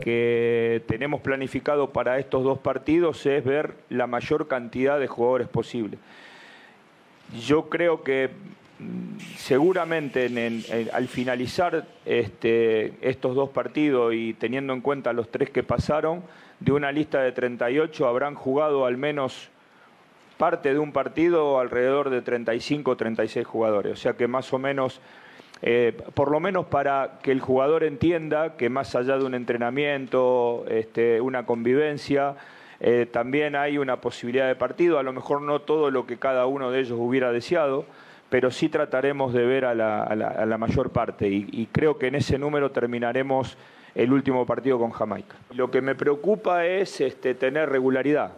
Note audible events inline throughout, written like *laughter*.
que tenemos planificado para estos dos partidos es ver la mayor cantidad de jugadores posible. Yo creo que mm, seguramente al finalizar este, estos dos partidos y teniendo en cuenta los tres que pasaron, de una lista de 38 habrán jugado al menos parte de un partido alrededor de 35 o 36 jugadores. O sea que más o menos eh, por lo menos para que el jugador entienda que más allá de un entrenamiento, este, una convivencia, eh, también hay una posibilidad de partido, a lo mejor no todo lo que cada uno de ellos hubiera deseado, pero sí trataremos de ver a la, mayor parte. Y, creo que en ese número terminaremos el último partido con Jamaica. Lo que me preocupa es este, tener regularidad,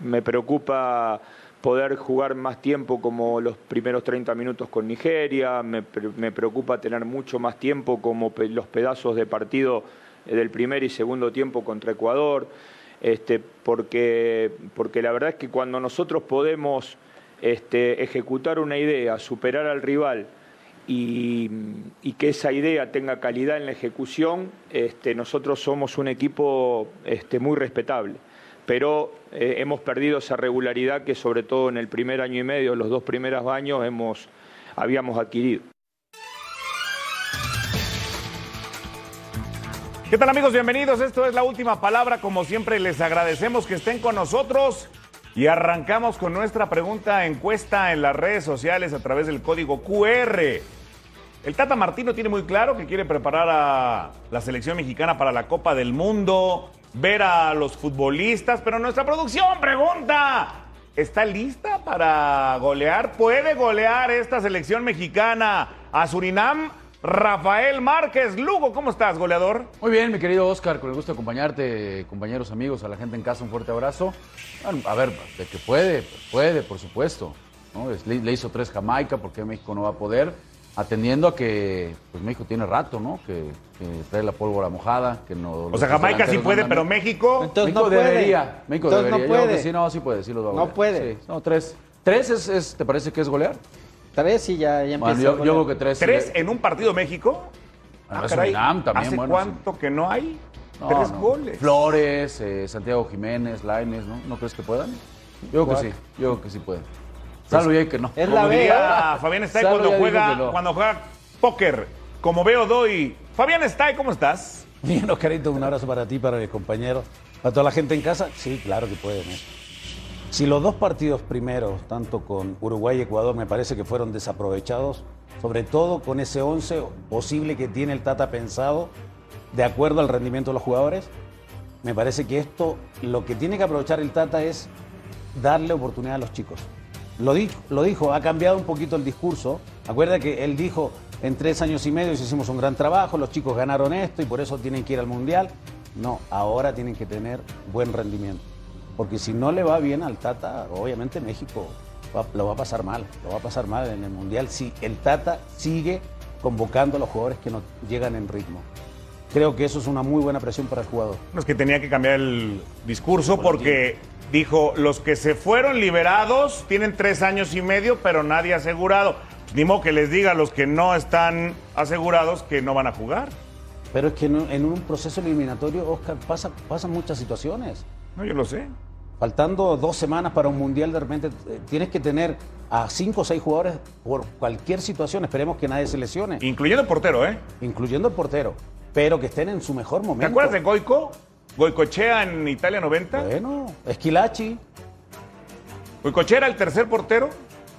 me preocupa poder jugar más tiempo como los primeros 30 minutos con Nigeria, me, preocupa tener mucho más tiempo como los pedazos de partido eh, del primer y segundo tiempo contra Ecuador, este, porque, porque la verdad es que cuando nosotros podemos este, ejecutar una idea, superar al rival y, que esa idea tenga calidad en la ejecución, este, nosotros somos un equipo este, muy respetable pero eh, hemos perdido esa regularidad que sobre todo en el primer año y medio, los dos primeros años, hemos, habíamos adquirido. ¿Qué tal amigos? Bienvenidos. Esto es la última palabra. Como siempre, les agradecemos que estén con nosotros y arrancamos con nuestra pregunta encuesta en las redes sociales a través del código QR. El Tata Martino tiene muy claro que quiere preparar a la selección mexicana para la Copa del Mundo ver a los futbolistas, pero nuestra producción pregunta, ¿está lista para golear? ¿Puede golear esta selección mexicana a Surinam? Rafael Márquez Lugo, ¿cómo estás, goleador? Muy bien, mi querido Oscar, con el gusto de acompañarte, compañeros, amigos, a la gente en casa, un fuerte abrazo. a ver, de que puede, puede, por supuesto. Le, le hizo tres Jamaica, porque México no va a poder atendiendo a que pues México tiene rato, ¿no? Que, trae la pólvora mojada, que no. O sea, Jamaica sí puede, pero México. Entonces México no debería. México Entonces debería. No puede. sí, no, sí puede, sí va a No puede. Sí. No, tres. ¿Tres es, te parece que es golear? Tres y ya, ya empieza. yo, yo, creo que tres. ¿Tres en un partido México? Ah, también, ¿Hace cuánto que no hay? tres goles. Flores, eh, Santiago Jiménez, Laines, ¿no? ¿No crees que puedan? Yo creo que sí, yo creo que sí pueden. Salvo que no. Es la diría Fabián está cuando juega, cuando juega póker. Como veo, doy. Fabián está ¿cómo estás? Bien, Oscarito, un abrazo para ti, para mis compañeros. Para toda la gente en casa, sí, claro que pueden. Si los dos partidos primeros, tanto con Uruguay y Ecuador, me parece que fueron desaprovechados, sobre todo con ese 11 posible que tiene el Tata pensado, de acuerdo al rendimiento de los jugadores, me parece que esto, lo que tiene que aprovechar el Tata es darle oportunidad a los chicos. Lo dijo, lo dijo, ha cambiado un poquito el discurso. Acuerda que él dijo, en tres años y medio hicimos un gran trabajo, los chicos ganaron esto y por eso tienen que ir al Mundial. No, ahora tienen que tener buen rendimiento. Porque si no le va bien al Tata, obviamente México lo va a pasar mal, lo va a pasar mal en el Mundial si el Tata sigue convocando a los jugadores que no llegan en ritmo. Creo que eso es una muy buena presión para el jugador. No es que tenía que cambiar el discurso porque dijo, los que se fueron liberados tienen tres años y medio, pero nadie asegurado. Ni modo que les diga a los que no están asegurados que no van a jugar. Pero es que en un proceso eliminatorio, Oscar, pasa, pasan muchas situaciones. No, yo lo sé. Faltando dos semanas para un mundial, de repente eh, tienes que tener a cinco o seis jugadores por cualquier situación. Esperemos que nadie se lesione. Incluyendo el portero, ¿eh? Incluyendo el portero. Pero que estén en su mejor momento. ¿Te acuerdas de Goico? Goicochea en Italia 90. Bueno, Esquilachi. Goicochea era el tercer portero.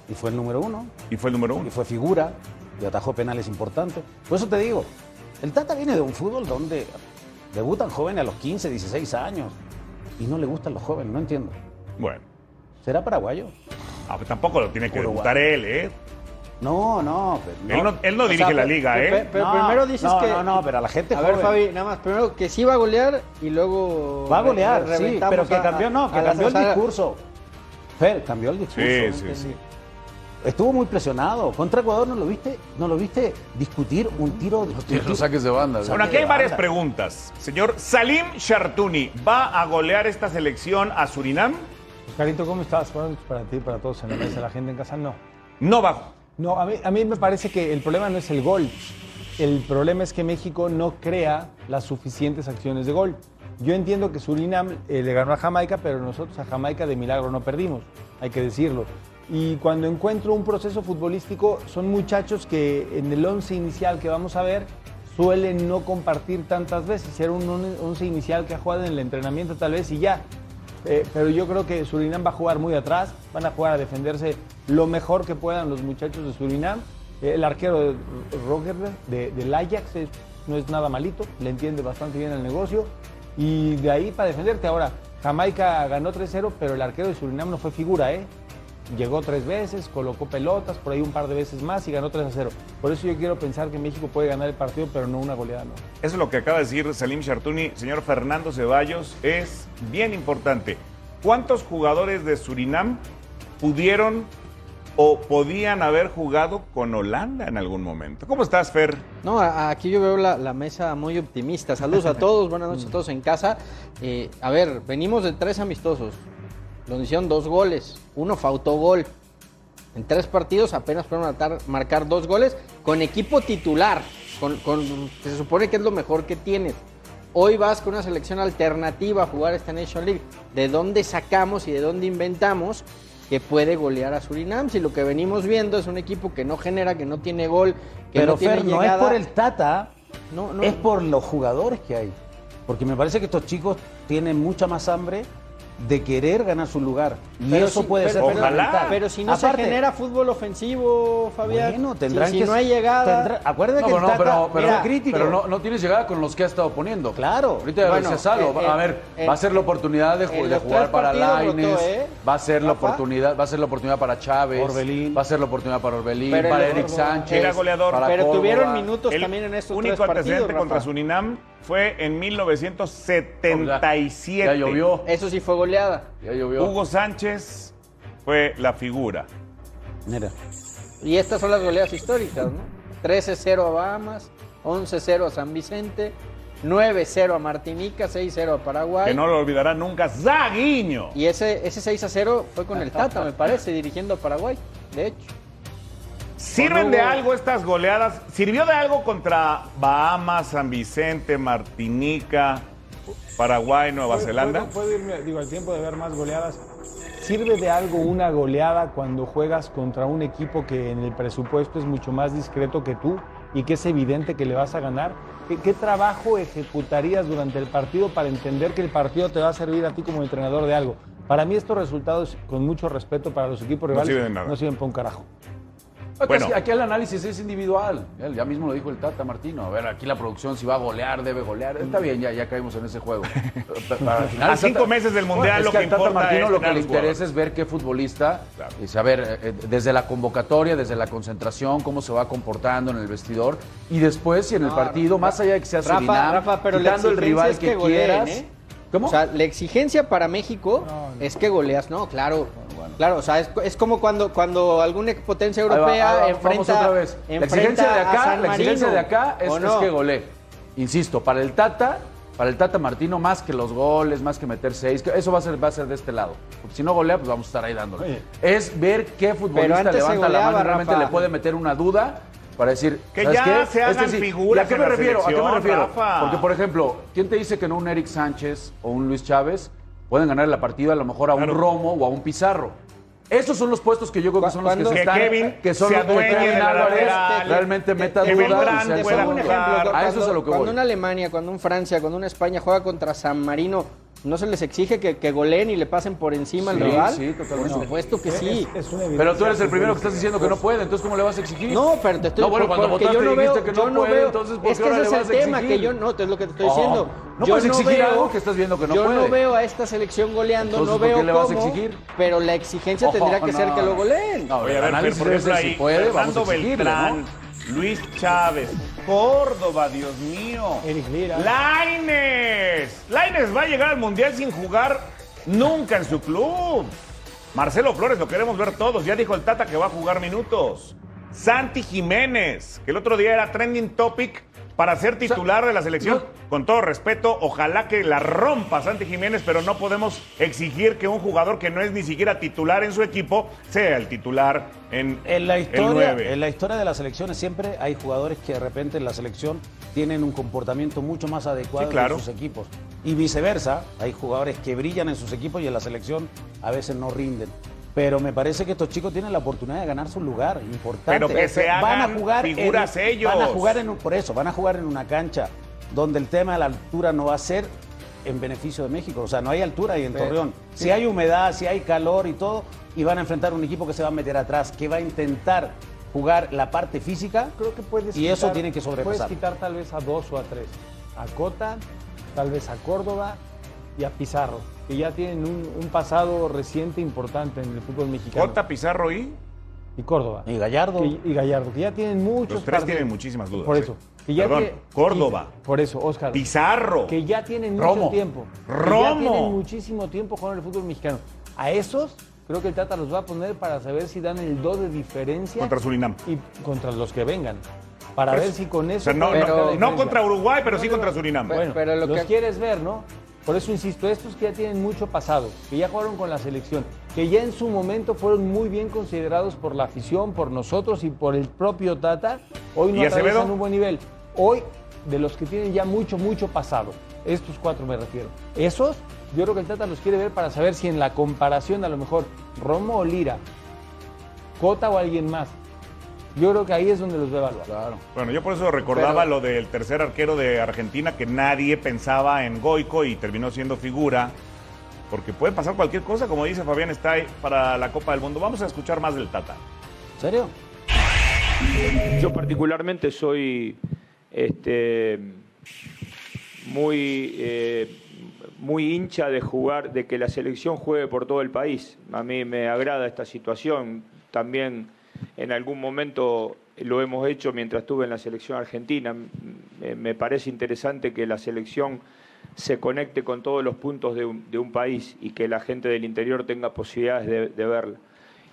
Y fue el número uno. Y fue el número uno. Y fue figura. Y atajó penales importantes. Por eso te digo, el Tata viene de un fútbol donde debutan jóvenes a los 15, 16 años. Y no le gustan los jóvenes, no entiendo. Bueno. ¿Será paraguayo? Ah, pues tampoco lo tiene que debutar él, ¿eh? No, no. Él no, dirige la liga, ¿eh? Pero, primero dices que. No, no, pero a la gente. A ver, Fabi, nada más. Primero que sí va a golear y luego. Va a golear, sí, pero que cambió, no, que cambió el discurso. Fer, cambió el discurso. Sí, sí, sí. Estuvo muy presionado. Contra Ecuador no lo viste, no lo viste discutir un tiro de los saques de banda. Bueno, aquí hay varias preguntas. Señor Salim Shartuni, ¿va a golear esta selección a Surinam? Carito, ¿cómo estás? Bueno, para ti, para todos en la mesa, la gente en casa, no. No va. No, a mí, a mí me parece que el problema no es el gol. el problema es que México no crea las suficientes acciones de gol. Yo entiendo que Surinam eh, le ganó a Jamaica, pero nosotros a Jamaica de milagro no perdimos, hay que decirlo. Y cuando encuentro un proceso futbolístico, son muchachos que en el once inicial que vamos a ver suelen no compartir tantas veces. Era un on- once inicial que ha jugado en el entrenamiento tal vez y ya. Eh, pero yo creo que Surinam va a jugar muy atrás, van a jugar a defenderse lo mejor que puedan los muchachos de Surinam. Eh, el arquero de Roger de, del Ajax no es nada malito, le entiende bastante bien el negocio. Y de ahí para defenderte. Ahora, Jamaica ganó 3-0, pero el arquero de Surinam no fue figura, ¿eh? Llegó tres veces, colocó pelotas, por ahí un par de veces más y ganó 3 0. Por eso yo quiero pensar que México puede ganar el partido, pero no una goleada, no. Eso es lo que acaba de decir Salim Chartuni. Señor Fernando Ceballos, es bien importante. ¿Cuántos jugadores de Surinam pudieron o podían haber jugado con Holanda en algún momento? ¿Cómo estás, Fer? No, a- aquí yo veo la, la mesa muy optimista. Saludos a todos, buenas noches a todos en casa. Eh, a ver, venimos de tres amistosos, donde hicieron dos goles, uno fue autogol. En tres partidos apenas fueron a marcar dos goles con equipo titular, con, con- que se supone que es lo mejor que tienes. Hoy vas con una selección alternativa a jugar esta Nation League. ¿De dónde sacamos y de dónde inventamos que puede golear a Surinam? Si lo que venimos viendo es un equipo que no genera, que no tiene gol, que Pero no tiene Fer, no es llegada. por el Tata, No, no. es por los jugadores que hay. Porque me parece que estos chicos tienen mucha más hambre de querer ganar su lugar. Y Pero eso si- puede pero- ser pero- fundamental. Pero si no Aparte, se genera fútbol ofensivo, Fabián. Bueno, si- tendrán si, que no hay llegada. tendrá- acuérdate No, que pero, el no, Tata pero, pero, era crítico. pero no, no tienes llegada con los que ha estado poniendo. Claro. Ahorita Bueno, decía Salo, eh, a eh, ver, en- va a ser la oportunidad de, jugar para Laines, ¿eh? va a ser la Rafa. oportunidad, va a ser la oportunidad para Chávez, Orbelín. va a ser la oportunidad para Orbelín, Pero para Eric Sánchez, Era goleador. para Pero Córdoba. tuvieron minutos El también en estos único tres partidos. antecedente contra Rafa. Surinam fue en 1977. Ya llovió, Eso sí fue goleada. ya llovió. Hugo Sánchez fue la figura. Mira, Y estas son las goleadas históricas, ¿no? 13-0 a Bahamas, 11-0 a San Vicente, 9-0 a Martinica, 6-0 a Paraguay. Que no lo olvidará nunca, Zaguiño. Y ese, ese 6-0 fue con el *laughs* Tata, me parece, dirigiendo a Paraguay, de hecho. ¿Sirven de algo estas goleadas? ¿Sirvió de algo contra Bahamas, San Vicente, Martinica, Paraguay, Nueva ¿Puedo- Zelanda? ¿Puedo, puedo irme, digo, al tiempo de ver más goleadas? ¿Sirve de algo una goleada cuando juegas contra un equipo que en el presupuesto es mucho más discreto que tú y que es evidente que le vas a ganar? ¿Qué, qué trabajo ejecutarías durante el partido para entender que el partido te va a servir a ti como entrenador de algo? Para mí estos resultados, con mucho respeto para los equipos No rivales, sirven nada. no sirven para un carajo. Aquí, Bueno. aquí el análisis es individual. Ya mismo lo dijo el Tata Martino. A ver, aquí la producción si va a golear, debe golear. Está bien, ya, ya caímos en ese juego. *laughs* Final A Tata- cinco meses del Mundial, es lo que Tata importa Martino es lo que le interesa es ver qué futbolista, Claro. y saber eh, desde la convocatoria, desde la concentración, cómo se va comportando en el vestidor y después si en el No, partido, más allá de que sea Rafa, Surinam, Rafa, pero la quitando el rival es que, que goleen, quieras. ¿eh? ¿Cómo? O sea, la exigencia para México es que goleas. No, claro. Claro, o sea, es, es como cuando, cuando alguna potencia Ahí va, europea ahí va, enfrenta, otra vez. La enfrenta exigencia de a acá, la exigencia de acá es, que golee. Insisto, para el Tata, para el Tata Martino, más que los goles, más que meter seis, eso va a ser, va a ser de este lado. Porque si no golea, pues vamos a estar ahí dándole. Oye. Es ver qué futbolista levanta la mano y realmente Rafa. le puede meter una duda para decir Que ¿sabes ya qué? se hagan sí. figuras ¿Y a qué en me la refiero? ¿A qué me refiero? Rafa? Porque, por ejemplo, ¿quién te dice que no un Eric Sánchez o un Luis Chávez pueden ganar la partida a lo mejor a Claro. un Romo o a un Pizarro? Esos son los puestos que yo creo que son los que Cuando- se están, Kevin que son los que Kevin Álvarez realmente meta dudas. A eso es a lo que cuando voy. una Alemania, cuando un Francia, cuando una España juega contra San Marino, ¿no se les exige que, que goleen y le pasen por encima al Sí, rival? sí, totalmente. Por supuesto que sí. Es, es Pero tú eres el primero que estás diciendo que no puede, entonces ¿cómo le vas a exigir? No, pero te estoy No, bueno, cuando porque votaste yo no veo, que yo no no puede, veo, entonces ¿por es qué que ahora ese le es el tema exigir? que yo no, es lo que te estoy Oh, diciendo. no yo puedes exigir veo, algo que estás viendo que no yo puede. no veo a esta selección goleando, Entonces, no ¿por qué veo le vas a cómo, exigir? pero la exigencia Ojo, tendría que ser no. que lo goleen. No, a ver, análisis por ejemplo, es de ahí, si puede, vamos a exigirle, Beltrán, ¿no? Luis Chávez, Córdoba, Dios mío. Eric Lira. Laines. Laines va a llegar al Mundial sin jugar nunca en su club. Marcelo Flores, lo queremos ver todos. Ya dijo el Tata que va a jugar minutos. Santi Jiménez, que el otro día era trending topic para ser titular de la selección. no- Con todo respeto, ojalá que la rompa Santi Jiménez, pero no podemos exigir que un jugador que no es ni siquiera titular en su equipo sea el titular en, En la, el historia, 9. en la historia de las selecciones siempre hay jugadores que de repente en la selección tienen un comportamiento mucho más adecuado Sí, claro. en sus equipos. Y viceversa, hay jugadores que brillan en sus equipos y en la selección a veces no rinden. Pero me parece que estos chicos tienen la oportunidad de ganar su lugar, importante. Pero que se van a jugar figuras en, ellos. Van a jugar en un- por eso, van a jugar en una cancha donde el tema de la altura no va a ser en beneficio de México. O sea, no hay altura ahí en Pero- Torreón. Si hay humedad, si hay calor y todo, y van a enfrentar un equipo que se va a meter atrás, que va a intentar jugar la parte física. Creo que puedes Y eso quitar- tiene que sobrepasar. Puedes quitar tal vez a dos o a tres. A Cota, tal vez a Córdoba y a Pizarro, que ya tienen un, un pasado reciente importante en el fútbol mexicano. Jota Pizarro y y Córdoba. Y Gallardo. Que- y Gallardo, que ya tienen muchos los tres partidos. tienen muchísimas dudas. Por ¿eh? eso. que ya Perdón, tiene- Córdoba, y- por eso, Oscar. Pizarro. Que ya tienen mucho Romo. tiempo. que Romo. ya tienen muchísimo tiempo jugando el fútbol mexicano. A esos, creo que el Tata los va a poner para saber si dan el 2 de diferencia. Contra Surinam. Y contra los que vengan. Para Pues, ver si con O eso. sea, no, no- contra Uruguay, pero sí contra Surinam. Pero- Bueno, pero lo los que- quieres ver, ¿no? Por eso insisto, estos que ya tienen mucho pasado, que ya jugaron con la selección, que ya en su momento fueron muy bien considerados por la afición, por nosotros y por el propio Tata, hoy no ¿Y atraviesan un buen nivel. Hoy, de los que tienen ya mucho, mucho pasado, estos cuatro me refiero, esos, yo creo que el Tata los quiere ver para saber si en la comparación a lo mejor Romo o Lira, Cota o alguien más, yo creo que ahí es donde los va a evaluar. Claro. Bueno, yo por eso recordaba Pero- lo del tercer arquero de Argentina, que nadie pensaba en Goico y terminó siendo figura, porque puede pasar cualquier cosa, como dice Fabián Stay, para la Copa del Mundo. Vamos a escuchar más del Tata. ¿En serio? Yo particularmente soy este, muy, eh, muy hincha de jugar, de que la selección juegue por todo el país. A mí me agrada esta situación. También en algún momento lo hemos hecho mientras estuve en la selección argentina. Me, parece interesante que la selección se conecte con todos los puntos de un, de un país y que la gente del interior tenga posibilidades de, de verla.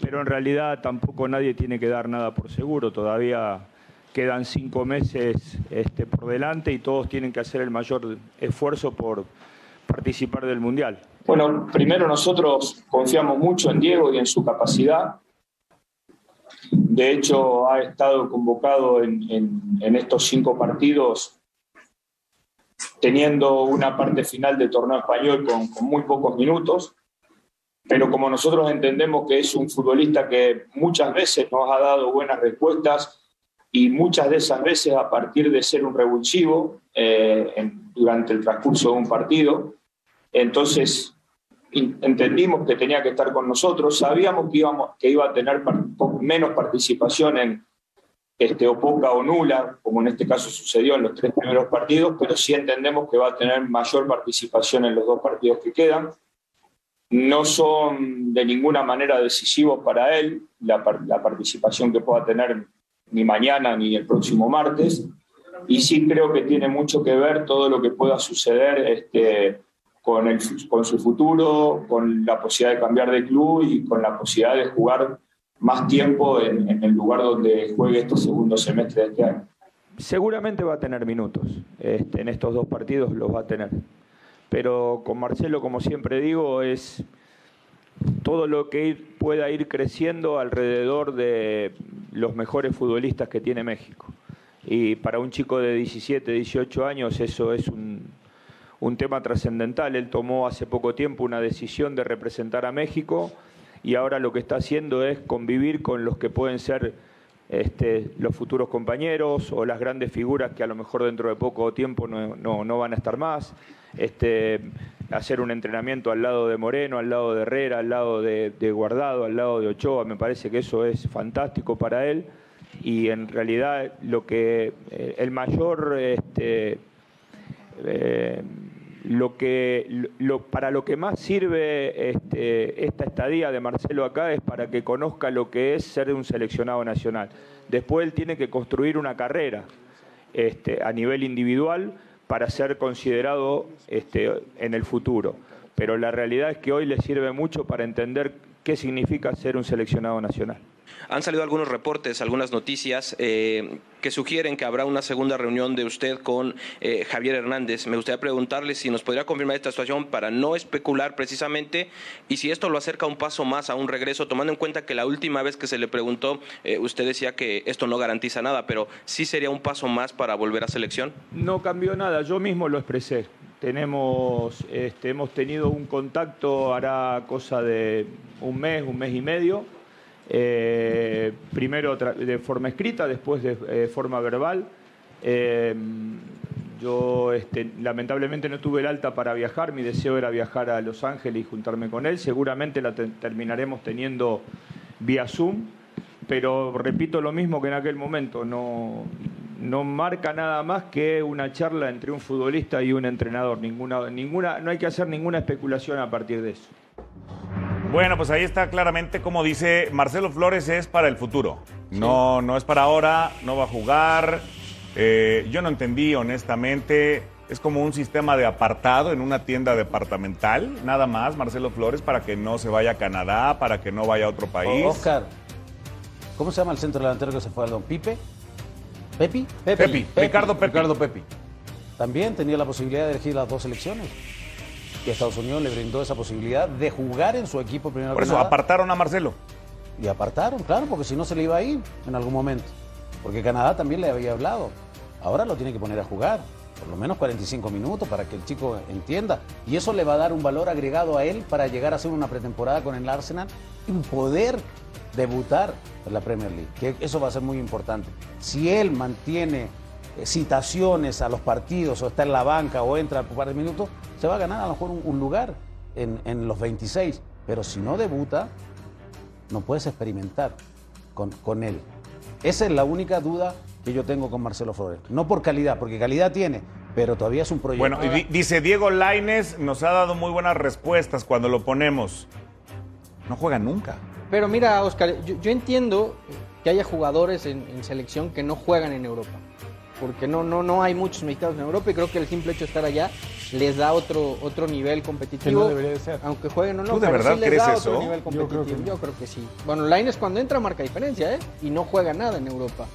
Pero en realidad tampoco nadie tiene que dar nada por seguro. Todavía quedan cinco meses este, por delante y todos tienen que hacer el mayor esfuerzo por participar del Mundial. Bueno, primero nosotros confiamos mucho en Diego y en su capacidad. De hecho, ha estado convocado en, estos cinco partidos teniendo una parte final del torneo español con, muy pocos minutos. Pero como nosotros entendemos que es un futbolista que muchas veces nos ha dado buenas respuestas y muchas de esas veces a partir de ser un revulsivo eh, durante el transcurso de un partido, entonces entendimos que tenía que estar con nosotros, sabíamos que, íbamos, que iba a tener par- menos participación en este, o poca o nula, como en este caso sucedió en los tres primeros partidos, pero sí entendemos que va a tener mayor participación en los dos partidos que quedan. No son de ninguna manera decisivos para él la, par- la participación que pueda tener ni mañana ni el próximo martes, y sí creo que tiene mucho que ver todo lo que pueda suceder este, con, el, con su futuro, con la posibilidad de cambiar de club y con la posibilidad de jugar más tiempo en, el lugar donde juegue este segundo semestre de este año. Seguramente va a tener minutos, este, en estos dos partidos los va a tener. Pero con Marcelo, como siempre digo, es todo lo que pueda ir creciendo alrededor de los mejores futbolistas que tiene México. Y para un chico de 17, 18 años eso es un, un tema trascendental. Él tomó hace poco tiempo una decisión de representar a México y ahora lo que está haciendo es convivir con los que pueden ser este, los futuros compañeros o las grandes figuras que a lo mejor dentro de poco tiempo no, no- no van a estar más. Este, hacer un entrenamiento al lado de Moreno, al lado de Herrera, al lado de, Guardado, al lado de Ochoa, me parece que eso es fantástico para él y en realidad lo que eh, el mayor este, eh, lo que para lo que más sirve este, esta estadía de Marcelo acá es para que conozca lo que es ser un seleccionado nacional. Después él tiene que construir una carrera este, a nivel individual para ser considerado este, en el futuro. Pero la realidad es que hoy le sirve mucho para entender qué significa ser un seleccionado nacional. Han salido algunos reportes, algunas noticias eh, que sugieren que habrá una segunda reunión de usted con eh, Javier Hernández. Me gustaría preguntarle si nos podría confirmar esta situación para no especular precisamente y si esto lo acerca un paso más a un regreso, tomando en cuenta que la última vez que se le preguntó, eh, usted decía que esto no garantiza nada, pero sí sería un paso más para volver a selección. No cambió nada, yo mismo lo expresé. Tenemos, este, hemos tenido un contacto, hará cosa de un mes, un mes y medio, eh, primero de forma escrita, después de eh, forma verbal. Eh, yo este, lamentablemente no tuve el alta para viajar, mi deseo era viajar a Los Ángeles y juntarme con él. Seguramente la terminaremos teniendo vía Zoom, pero repito lo mismo que en aquel momento, no, no marca nada más que una charla entre un futbolista y un entrenador. Ninguna, ninguna, no hay que hacer ninguna especulación a partir de eso. Bueno, pues ahí está claramente como dice Marcelo Flores es para el futuro. No, no es para ahora, no va a jugar. Eh, yo no entendí honestamente. Es como un sistema de apartado en una tienda departamental, nada más, Marcelo Flores, para que no se vaya a Canadá, para que no vaya a otro país. Oscar, ¿cómo se llama el centro delantero que se fue al Don Pipe? ¿Pepi? Pepi, Ricardo Pepi. Ricardo Pepi. También tenía la posibilidad de elegir las dos selecciones. Y Estados Unidos le brindó esa posibilidad de jugar en su equipo primero. Por eso apartaron a Marcelo. Y apartaron, claro, porque si no se le iba a ir en algún momento. Porque Canadá también le había hablado. Ahora lo tiene que poner a jugar, por lo menos 45 minutos para que el chico entienda. Y eso le va a dar un valor agregado a él para llegar a hacer una pretemporada con el Arsenal y poder debutar en la Premier League. Que eso va a ser muy importante. Si él mantiene eh, citaciones a los partidos o está en la banca o entra por un par de minutos, se va a ganar a lo mejor un, lugar en, en, los 26. Pero si no debuta, no puedes experimentar con, con él. Esa es la única duda que yo tengo con Marcelo Flores. No por calidad, porque calidad tiene, pero todavía es un proyecto. Bueno, y dice Diego Laines, nos ha dado muy buenas respuestas cuando lo ponemos. No juega nunca. Pero mira, Oscar, yo, entiendo que haya jugadores en, selección que no juegan en Europa. Porque no, no, no hay muchos mexicanos en Europa y creo que el simple hecho de estar allá les da otro, otro nivel competitivo. no debería de ser. Aunque jueguen o no. ¿Tú de verdad crees eso? Yo creo, que Yo creo que sí. Bueno, Laines cuando entra marca diferencia, ¿eh? Y no juega nada en Europa.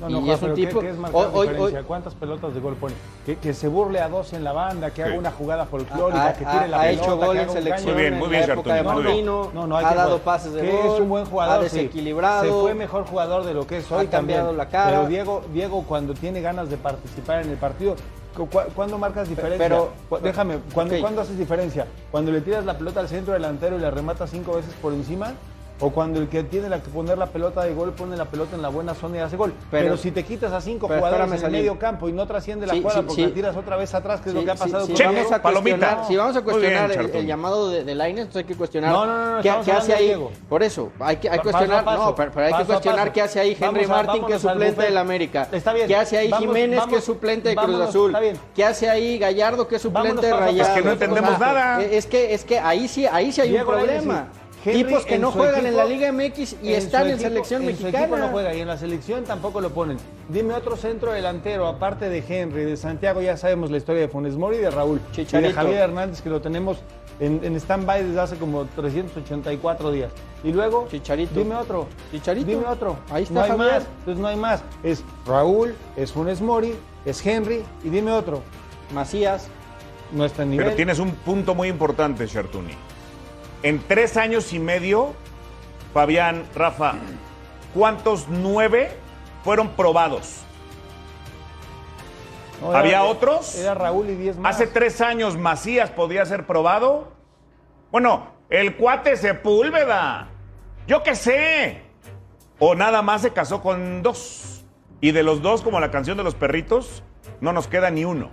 No, no, y es un tipo. ¿qué, es ¿Cuántas pelotas de gol pone? Que, se burle a dos en la banda, que haga una jugada folclórica, que tire la pelota. Ha hecho gol en selección. Muy bien, muy bien, Arturo. No, no, ha dado pases de gol. es un buen jugador. Ha desequilibrado. Se fue mejor jugador de lo que es hoy. Ha cambiado la cara. Pero Diego, Diego, cuando tiene ganas de participar en el partido, ¿Cuándo marcas diferencia? Pero, déjame, ¿cuándo, haces diferencia? ¿Cuando le tiras la pelota al centro delantero y la rematas cinco veces por encima? O cuando el que tiene que poner la pelota de gol pone la pelota en la buena zona y hace gol. Pero, si te quitas a cinco jugadores en medio campo y no trasciende la cuadra porque la tiras otra vez atrás, que es lo que ha pasado con vamos a cuestionar, Si vamos a cuestionar el, llamado de, de Lainez, entonces hay que cuestionar no, no, no, qué, hace ahí. Por eso, hay que hay cuestionar, no, pero, hay que cuestionar qué hace ahí Henry Martin, que es suplente del América. Está bien. ¿Qué hace ahí Jiménez, que es suplente de Cruz Azul? ¿Qué hace ahí Gallardo, que es suplente de Rayados? Es que no entendemos nada. Es que, es que ahí sí, ahí sí hay un problema tipos que no juegan en la Liga MX y están en selección mexicana. equipo no juega y en la selección tampoco lo ponen. Dime otro centro delantero, aparte de Henry, de Santiago, ya sabemos la historia de Funes Mori y de Raúl. Chicharito. Y de Javier Hernández, que lo tenemos en, en stand-by desde hace como 384 días. Y luego, Chicharito. Dime otro. Chicharito. Dime otro. Ahí está no hay Javier. más. Entonces no hay más. Es Raúl, es Funes Mori, es Henry y dime otro. Macías. No está en nivel. Pero tienes un punto muy importante, Chartuni. En tres años y medio, Fabián, Rafa, ¿cuántos nueve fueron probados? ¿Había otros? Era Raúl y diez más. Hace tres años Macías podía ser probado. Bueno, el cuate Sepúlveda. Yo qué sé. O nada más se casó con dos. Y de los dos, como la canción de los perritos, no nos queda ni uno.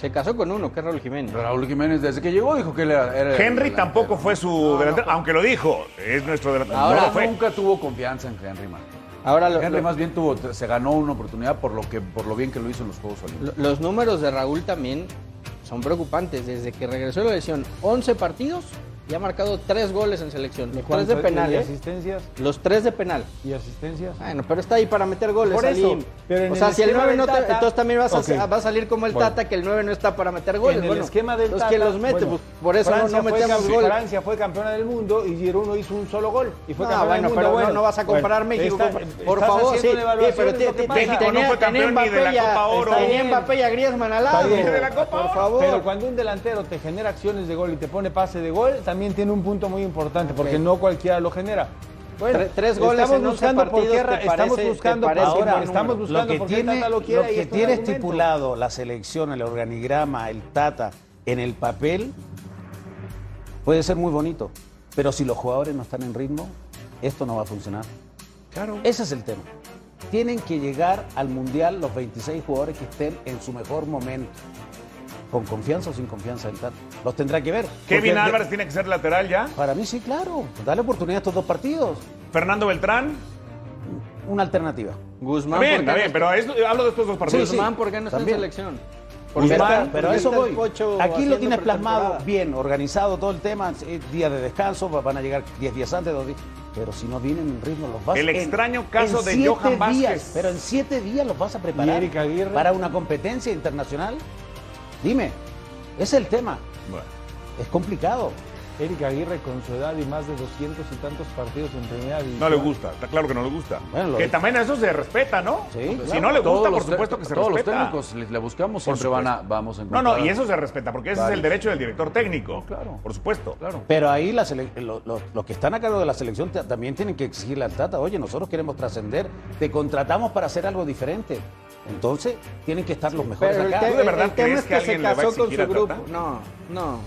Se casó con uno, que es Raúl Jiménez. Raúl Jiménez, desde que llegó, dijo que él era. Henry tampoco fue su delantero, aunque lo dijo, es nuestro delantero. Ahora nunca tuvo confianza en Henry, man. Ahora lo, Henry más bien tuvo, se ganó una oportunidad por lo, que, por lo bien que lo hizo en los Juegos Olímpicos. Los números de Raúl también son preocupantes. Desde que regresó la lesión, 11 partidos, y ha marcado tres goles en selección. Los tres ¿Cuánto- de penal, y ¿eh? asistencias? Los tres de penal. ¿Y asistencias? Bueno, pero está ahí para meter goles, Por eso, Salim. pero en o sea, el si el esquema 9 no te, Tata- entonces también vas a, va a salir como el Bueno. Tata, que el 9 no está para meter goles. en el Bueno, esquema del Tata, ¿quién los mete? bueno, Pues, por eso no, Francia no fue metemos campe- gol. Francia fue campeona del mundo y Giroud no hizo un solo gol. Y fue No, campeona bueno, del mundo. pero no- bueno, no vas a comparar bueno, México por estás favor, sí, pero que. México no tenía- fue campeón ni de la Copa Oro. Tenía Mbappé y a Griezmann al lado. Por favor. Pero cuando un delantero te genera acciones de gol y te pone pase de gol, también tiene un punto muy importante, porque no cualquiera lo genera. Tre- tres goles estamos en 11 buscando por partidos, qué ra- ¿te estamos buscando por- buen estamos buscando lo que por tiene, lo quiere lo y que tiene estipulado la selección, el organigrama, el Tata en el papel puede ser muy bonito, pero si los jugadores no están en ritmo, esto no va a funcionar. Claro. Ese es el tema. Tienen que llegar al Mundial los 26 jugadores que estén en su mejor momento. Con confianza o sin confianza del Tata. Los tendrá que ver. Kevin Álvarez tiene que ser lateral ya. Para mí sí, claro. Dale oportunidad a estos dos partidos. Fernando Beltrán. Una alternativa. Guzmán, Está bien, ¿por qué está no bien, pero es- hablo de estos dos partidos. Sí, sí. Guzmán, ¿por qué no está También. en selección? Guzmán, está- pero eso voy. Aquí lo tienes plasmado bien, organizado todo el tema, día de descanso, va- van a llegar 10 días antes, dos días. Pero si no vienen en ritmo, los vas El en- extraño caso en de Johan Vázquez. días, pero en siete días los vas a preparar para una competencia internacional. Dime, ese es el tema. Bueno. Es complicado. Eric Aguirre con su edad y más de 200 y tantos partidos en primera división. No le gusta, está claro que no le gusta. Bueno, lo que también eso se respeta, ¿no? Sí, Si claro. no le Todos gusta, por los supuesto que se todos respeta. los técnicos le, buscamos, Por siempre van a, vamos a No, encontrar. no, y eso se respeta, porque ese es el derecho del director técnico. claro. Por supuesto. Claro. Pero ahí la sele- lo- lo- los que están a cargo de la selección también tienen que exigirle al Tata, oye, nosotros queremos trascender, te contratamos para hacer algo diferente. Entonces, tienen que estar los mejores Pero el, acá. te- ¿Tú de verdad el tema crees es que que, se alguien le va a casó con su grupo. No, no.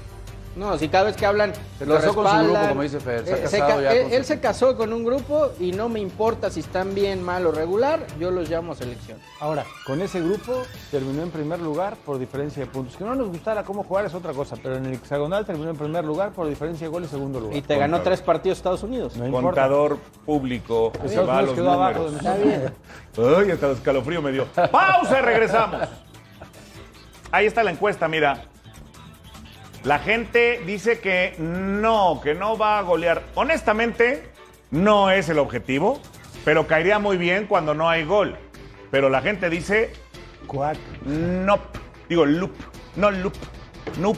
No, si cada vez que hablan Se lo casó con su grupo, como dice Fer, se Eh, ya él, él se casó con un grupo y no me importa si están bien, mal o regular, yo los llamo a selección. Ahora, con ese grupo terminó en primer lugar por diferencia de puntos. Que no nos gustara cómo jugar es otra cosa, pero en el hexagonal terminó en primer lugar por diferencia de goles segundo lugar. Y te ganó tres partidos Estados Unidos. No importa. Contador público. que va a los quedó abajo de números. nosotros. *laughs* Ay, hasta el escalofrío me dio. Pausa y regresamos. Ahí está la encuesta, mira. La gente dice que no, que no va a golear. Honestamente, no es el objetivo, pero caería muy bien cuando no hay gol. Pero la gente dice Cuac. no. Digo loop, no loop, noop.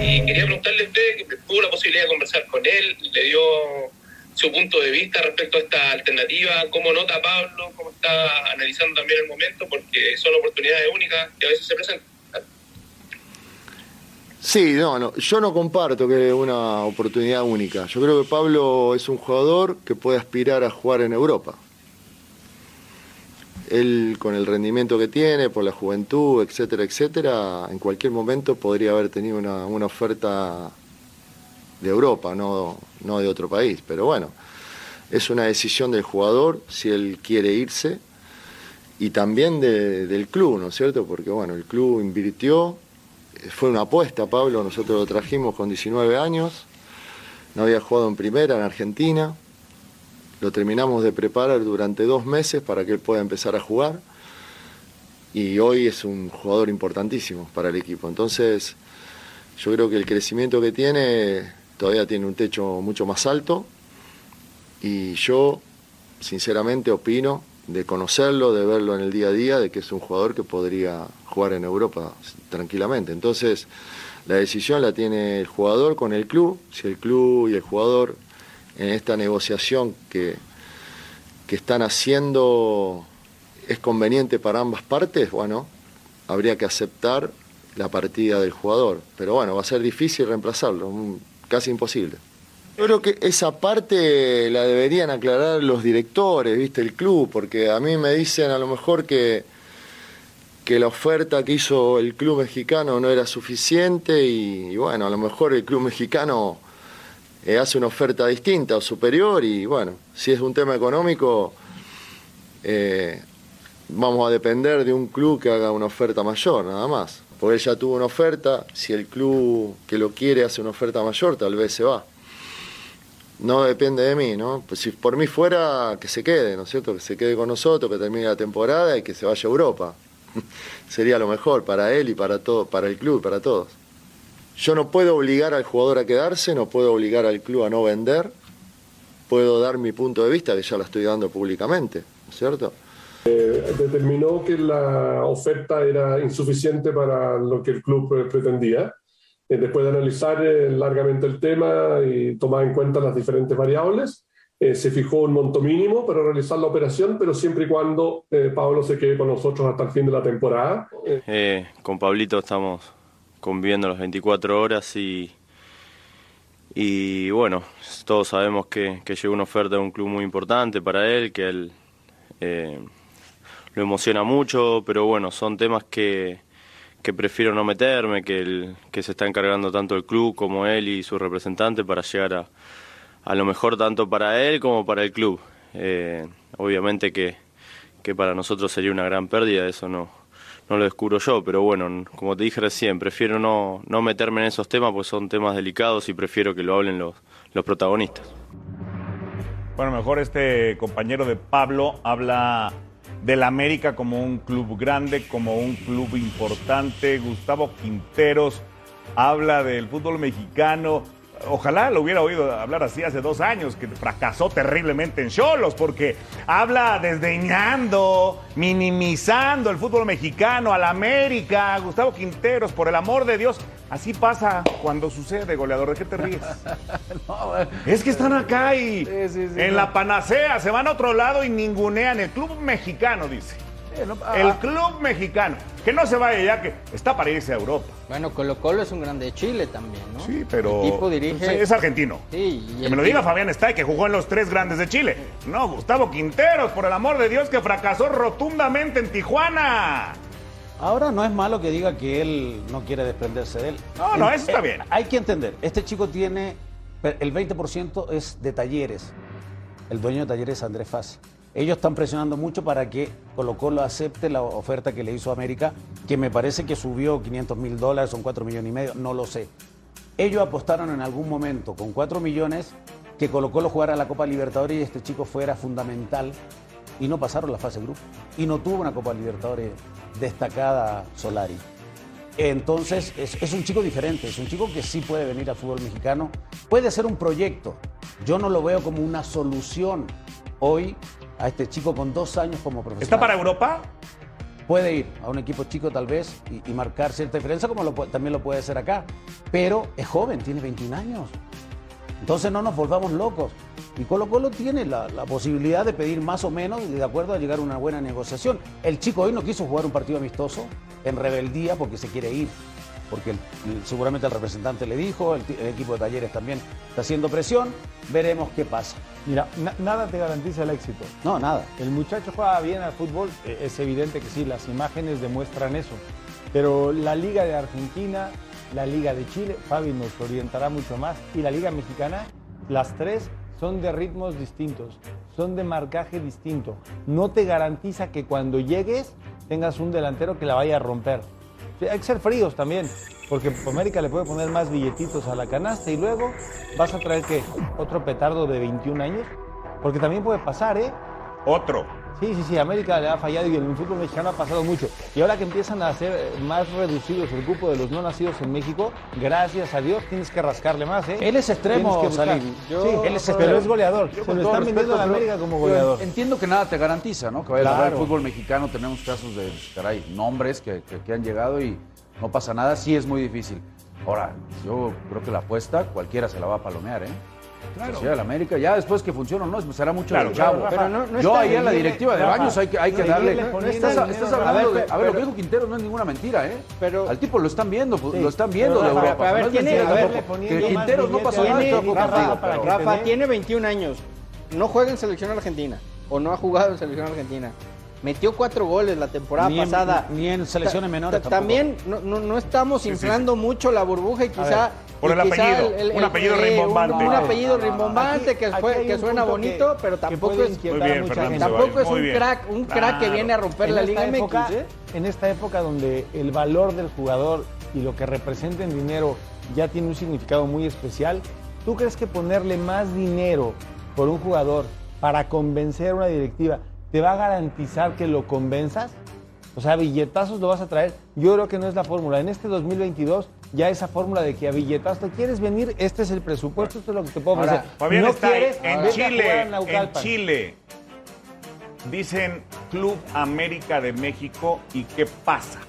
Y quería preguntarle a usted, que tuvo la posibilidad de conversar con él, le dio su punto de vista respecto a esta alternativa, cómo nota Pablo, cómo está analizando también el momento, porque son oportunidades únicas que a veces se presentan. Sí, no, no, yo no comparto que es una oportunidad única. Yo creo que Pablo es un jugador que puede aspirar a jugar en Europa. Él con el rendimiento que tiene, por la juventud, etcétera, etcétera, en cualquier momento podría haber tenido una, oferta de Europa, no, no de otro país. Pero bueno, es una decisión del jugador si él quiere irse y también de- del club, ¿no es cierto? Porque bueno, el club invirtió, fue una apuesta, Pablo, nosotros lo trajimos con 19 años, no había jugado en primera en Argentina, lo terminamos de preparar durante dos meses para que él pueda empezar a jugar y hoy es un jugador importantísimo para el equipo. Entonces, yo creo que el crecimiento que tiene todavía tiene un techo mucho más alto y yo, sinceramente, opino de conocerlo, de verlo en el día a día, de que es un jugador que podría jugar en Europa tranquilamente. Entonces, la decisión la tiene el jugador con el club, si el club y el jugador en esta negociación que, que están haciendo es conveniente para ambas partes, bueno, habría que aceptar la partida del jugador. Pero bueno, va a ser difícil reemplazarlo, casi imposible. Yo creo que esa parte la deberían aclarar los directores, ¿viste? El club, porque a mí me dicen a lo mejor que, que la oferta que hizo el club mexicano no era suficiente y bueno, a lo mejor el club mexicano eh, hace una oferta distinta o superior y bueno, si es un tema económico, eh, vamos a depender de un club que haga una oferta mayor, nada más. Porque él ya tuvo una oferta, si el club que lo quiere hace una oferta mayor, tal vez se va. No depende de mí, ¿no? Pues si por mí fuera, que se quede, ¿no es cierto? Que se quede con nosotros, que termine la temporada y que se vaya a Europa. *laughs* Sería lo mejor para él y para todo, para el club, para todos. Yo no puedo obligar al jugador a quedarse, no puedo obligar al club a no vender. Puedo dar mi punto de vista, que ya lo estoy dando públicamente, ¿no es cierto? Eh, determinó que la oferta era insuficiente para lo que el club eh, pretendía. Eh, después de analizar eh, largamente el tema y tomar en cuenta las diferentes variables, eh, se fijó un monto mínimo para realizar la operación, pero siempre y cuando eh, Pablo se quede con nosotros hasta el fin de la temporada. Eh, Eh, con Pablito estamos conviviendo las 24 horas y, y bueno, todos sabemos que, que llegó una oferta de un club muy importante para él, que él eh, lo emociona mucho, pero bueno, son temas que, que prefiero no meterme, que, el- que se está encargando tanto el club como él y su representante para llegar a, a lo mejor tanto para él como para el club. Eh, obviamente que, que para nosotros sería una gran pérdida, eso no, no lo descubro yo, pero bueno, como te dije recién, prefiero no, no meterme en esos temas porque son temas delicados y prefiero que lo hablen los, los protagonistas. Bueno, mejor este compañero de Pablo habla del América como un club grande, como un club importante. Gustavo Quinteros habla del fútbol mexicano. Ojalá lo hubiera oído hablar así hace dos años, que fracasó terriblemente en Cholos, porque habla desdeñando, minimizando el fútbol mexicano, al América. Gustavo Quinteros, por el amor de Dios, así pasa cuando sucede, goleador. ¿De qué te ríes? *laughs* Es que están acá y Sí, sí, sí, en no. la panacea se van a otro lado y ningunean el club mexicano, dice. Ah. El club mexicano. Que no se vaya ya, que está para irse a Europa. Bueno, Colo Colo es un grande de Chile también, ¿no? Sí, pero El tipo dirige... Sí, es argentino. Sí, y Que me lo diga tipo- Fabián Stay, que jugó en los tres grandes de Chile. No, Gustavo Quinteros, por el amor de Dios, que fracasó rotundamente en Tijuana. Ahora no es malo que diga que él no quiere desprenderse de él. No, no, eso está eh, bien. Hay que entender, este chico tiene, el 20% es de talleres. El dueño de talleres es Andrés Faz. Ellos están presionando mucho para que Colo Colo acepte la oferta que le hizo América, que me parece que subió 500 mil dólares, son 4 millones y medio, no lo sé. Ellos apostaron en algún momento con 4 millones que Colo Colo jugara la Copa Libertadores y este chico fuera fundamental y no pasaron la fase de grupo y no tuvo una Copa Libertadores destacada Solari. Entonces es, es un chico diferente, es un chico que sí puede venir al fútbol mexicano, puede ser un proyecto. Yo no lo veo como una solución hoy a este chico con dos años como profesional. ¿Está para Europa? Puede ir a un equipo chico tal vez y, y marcar cierta diferencia como lo también lo puede hacer acá, pero es joven, tiene 21 años. Entonces no nos volvamos locos. Y Colo Colo tiene la, la posibilidad de pedir más o menos y de acuerdo a llegar a una buena negociación. El chico hoy no quiso jugar un partido amistoso en rebeldía porque se quiere ir. Porque el- seguramente el representante le dijo, el, equipo de talleres también está haciendo presión. Veremos qué pasa. Mira, na- nada te garantiza el éxito. No, nada. El muchacho juega bien al fútbol, eh, es evidente que sí, las imágenes demuestran eso. Pero la Liga de Argentina, la Liga de Chile, Fabi nos orientará mucho más, y la Liga Mexicana, las tres son de ritmos distintos, son de marcaje distinto. No te garantiza que cuando llegues tengas un delantero que la vaya a romper. Hay que ser fríos también, porque América le puede poner más billetitos a la canasta y luego vas a traer que otro petardo de 21 años, porque también puede pasar, ¿eh? Otro. Sí, sí, sí, América le ha fallado y en el fútbol mexicano ha pasado mucho. Y ahora que empiezan a ser eh, más reducidos el grupo de los no nacidos en México, gracias a Dios tienes que rascarle más, ¿eh? Él es extremo, que sí, él es pero- pero es goleador. Yo Se lo están vendiendo a la América como goleador. Entiendo que nada te garantiza, ¿no? Que vaya a lograr el Claro. fútbol mexicano. Tenemos casos de, caray, nombres que, que- que han llegado y no pasa nada. Sí es muy difícil. Ahora, yo creo que la apuesta cualquiera se la va a palomear, ¿eh? Claro. Sí, al América, ya después que funcione o no, será mucho Claro, del chavo. claro, Pero no- no Yo ahí en la directiva de Rafa, Baños hay que, hay que darle. Estás, dinero. estás A hablando ver, de. A ver, lo que dijo Quintero no es ninguna mentira, ¿eh? Pero- Al tipo lo están viendo, pues, Sí, lo están viendo pero de Rafa, Europa. a ver, no tiene- mentira a ver, Que Quinteros no a- nada, estoy Rafa, contigo, tiene 21 años. No juega en selección argentina. O no ha jugado en selección argentina. Metió cuatro goles la temporada Ni en- pasada. ni en selecciones menores tampoco. También no, no, no estamos sí, inflando mucho la burbuja y quizá. Por el apellido, un apellido eh, rimbombante. Un, apellido no, no, no. rimbombante Aquí- que, fue- suena que- bonito, pero tampoco es. inquietar Muy bien, a mucha Fernando gente. Tampoco es muy un bien. crack, un crack que viene a romper en la Liga MX. época, ¿eh? En esta época donde el valor del jugador y lo que representa en dinero ya tiene un significado muy especial, ¿tú crees que ponerle más dinero por un jugador para convencer a una directiva te va a garantizar que lo convenzas? O sea, billetazos lo vas a traer. Yo creo que no es la fórmula. En este 2022 ya esa fórmula de que a billetazos te quieres venir, este es el presupuesto, esto es lo que te puedo Ahora, ofrecer. Fabián no está quieres, en vete a jugar Chile, en. Chile. Dicen Club América de México y qué pasa.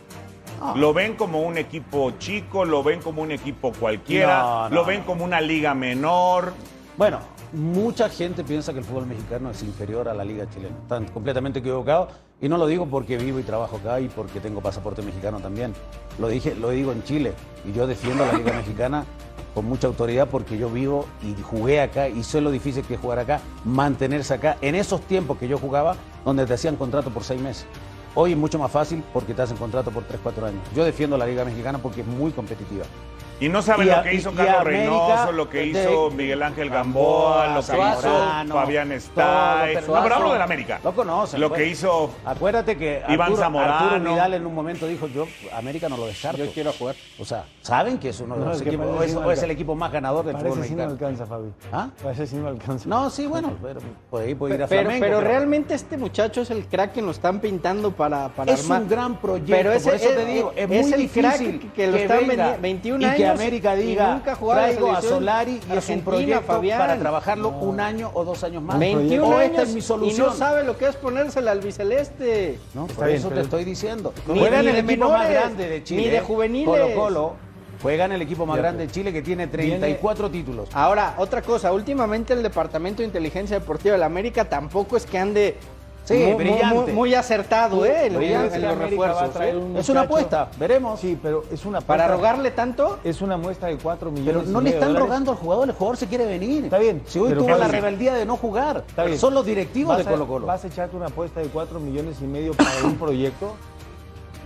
Ah. Lo ven como un equipo chico, lo ven como un equipo cualquiera, No, no, lo ven no. como una liga menor. Bueno, mucha gente piensa que el fútbol mexicano es inferior a la liga chilena. Están completamente equivocados. Y no lo digo porque vivo y trabajo acá y porque tengo pasaporte mexicano también. Lo dije, lo digo en Chile. Y yo defiendo la liga mexicana con mucha autoridad porque yo vivo y jugué acá y sé lo difícil que es jugar acá, mantenerse acá. En esos tiempos que yo jugaba, donde te hacían contrato por seis meses. Hoy es mucho más fácil porque te hacen contrato por tres, cuatro años. Yo defiendo la liga mexicana porque es muy competitiva. Y no saben Y a- lo que hizo y- y Carlos América, Reynoso, lo que de- hizo Miguel Ángel Gamboa, Gamboa, lo que Zamorano, hizo Fabián todo, Stay. pero No, pero hablo del América. Lo conocen. Lo pues. que hizo Acuérdate que Iván Arturo, Zamorano. Arturo Vidal en un momento dijo, yo América no lo descarto. Yo quiero jugar. O sea, saben que es uno de los es que equipos, o es, no es el equipo más ganador del Parece fútbol sí no mexicano. alcanza, Fabi. ¿Ah? Parece sí no alcanza. No, sí, bueno, pero por ahí puede ir a Pero, Flamengo. pero realmente este muchacho es el crack que nos están pintando para, para es armar. un gran proyecto, Pero ese por eso es- te digo, es, es muy el difícil crack que- que lo están venga vendi- 21 y América y diga, nunca traigo a Solari y es un proyecto Fabián. para trabajarlo un año o dos años más. 21 o años es mi y solución. no sabe lo que es ponérsela al biceleste. ¿no? Está Por bien, eso te estoy diciendo. Ni- Juegan ni el equipo más grande de Chile. ni de juveniles. Colo Colo. Juegan el equipo más grande de Chile que tiene 34 títulos. Ahora, otra cosa, últimamente el Departamento de Inteligencia Deportiva de la América tampoco es que ande Sí, muy, muy- brillante. muy- muy acertado, ¿eh? Los refuerzos. traer ¿eh? un Es una apuesta, veremos. Sí, pero es una Para apuesta- rogarle tanto, Es una muestra de 4 millones. Pero y no le están dólares. rogando al jugador, el jugador se quiere venir. Está bien, Si hoy tuvo ¿qué la rebeldía de no jugar, Está bien. son los directivos de Vas a- Colo Colo. Vas a echarte una apuesta de 4 millones y medio para un proyecto.